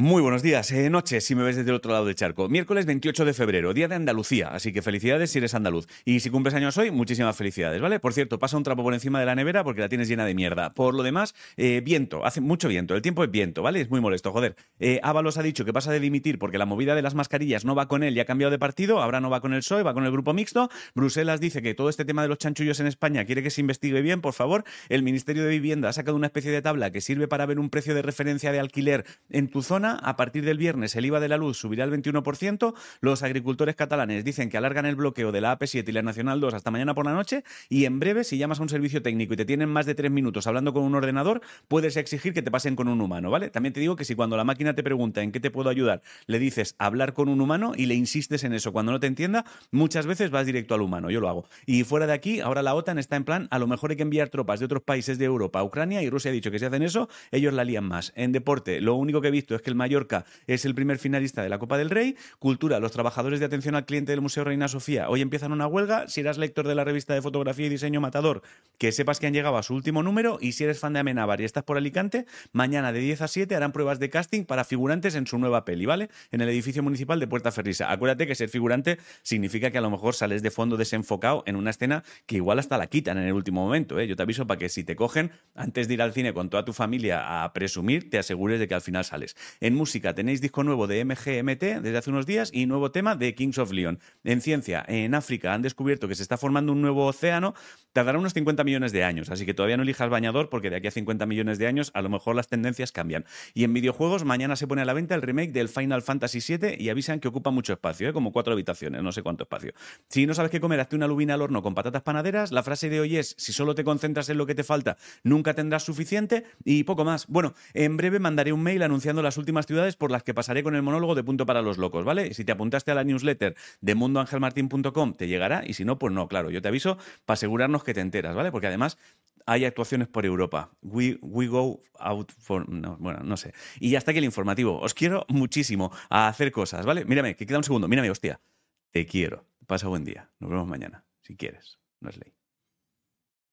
Muy buenos días, eh, noches si me ves desde el otro lado del charco. Miércoles 28 de febrero, día de Andalucía, así que felicidades si eres andaluz. Y si cumples años hoy, muchísimas felicidades, ¿vale? Por cierto, pasa un trapo por encima de la nevera porque la tienes llena de mierda. Por lo demás, eh, viento, hace mucho viento, el tiempo es viento, ¿vale? Es muy molesto, joder. Eh, Ábalos ha dicho que pasa de dimitir porque la movida de las mascarillas no va con él y ha cambiado de partido, ahora no va con el PSOE, va con el grupo mixto. Bruselas dice que todo este tema de los chanchullos en España quiere que se investigue bien, por favor. El Ministerio de Vivienda ha sacado una especie de tabla que sirve para ver un precio de referencia de alquiler en tu zona a partir del viernes el IVA de la luz subirá al 21%. Los agricultores catalanes dicen que alargan el bloqueo de la AP7 y la Nacional 2 hasta mañana por la noche. Y en breve, si llamas a un servicio técnico y te tienen más de tres minutos hablando con un ordenador, puedes exigir que te pasen con un humano, ¿vale? También te digo que si cuando la máquina te pregunta en qué te puedo ayudar, le dices hablar con un humano y le insistes en eso cuando no te entienda, muchas veces vas directo al humano. Yo lo hago. Y fuera de aquí, ahora la OTAN está en plan, a lo mejor hay que enviar tropas de otros países de Europa a Ucrania y Rusia ha dicho que si hacen eso, ellos la lían más. En deporte, lo único que he visto es que el Mallorca es el primer finalista de la Copa del Rey. Cultura, los trabajadores de atención al cliente del Museo Reina Sofía hoy empiezan una huelga. Si eras lector de la revista de fotografía y diseño Matador, que sepas que han llegado a su último número. Y si eres fan de Amenábar y estás por Alicante, mañana de 10 a 7 harán pruebas de casting para figurantes en su nueva peli, ¿vale? En el edificio municipal de Puerta Ferrisa. Acuérdate que ser figurante significa que a lo mejor sales de fondo desenfocado en una escena que igual hasta la quitan en el último momento, ¿eh? Yo te aviso para que si te cogen, antes de ir al cine con toda tu familia a presumir, te asegures de que al final sales. En música tenéis disco nuevo de MG GMT desde hace unos días y nuevo tema de Kings of Leon. En ciencia, en África han descubierto que se está formando un nuevo océano, tardará unos 50 millones de años, así que todavía no elijas bañador porque de aquí a 50 millones de años a lo mejor las tendencias cambian. Y en videojuegos, mañana se pone a la venta el remake del Final Fantasy VII y avisan que ocupa mucho espacio, ¿eh? como cuatro habitaciones, no sé cuánto espacio. Si no sabes qué comer, hazte una lubina al horno con patatas panaderas. La frase de hoy es, si solo te concentras en lo que te falta, nunca tendrás suficiente y poco más. Bueno, en breve mandaré un mail anunciando las últimas ciudades por las que pasaré con el monólogo de punto para los locos, ¿vale? Si te apuntaste a la newsletter de mundoangelmartin.com, te llegará y si no, pues no, claro, yo te aviso para asegurarnos que te enteras, ¿vale? Porque además hay actuaciones por Europa. We, we go out for... bueno, no sé. Y hasta aquí el informativo. Os quiero muchísimo a hacer cosas, ¿vale? Mírame, que queda un segundo. Mírame, hostia. Te quiero. Pasa buen día. Nos vemos mañana, si quieres. No es ley.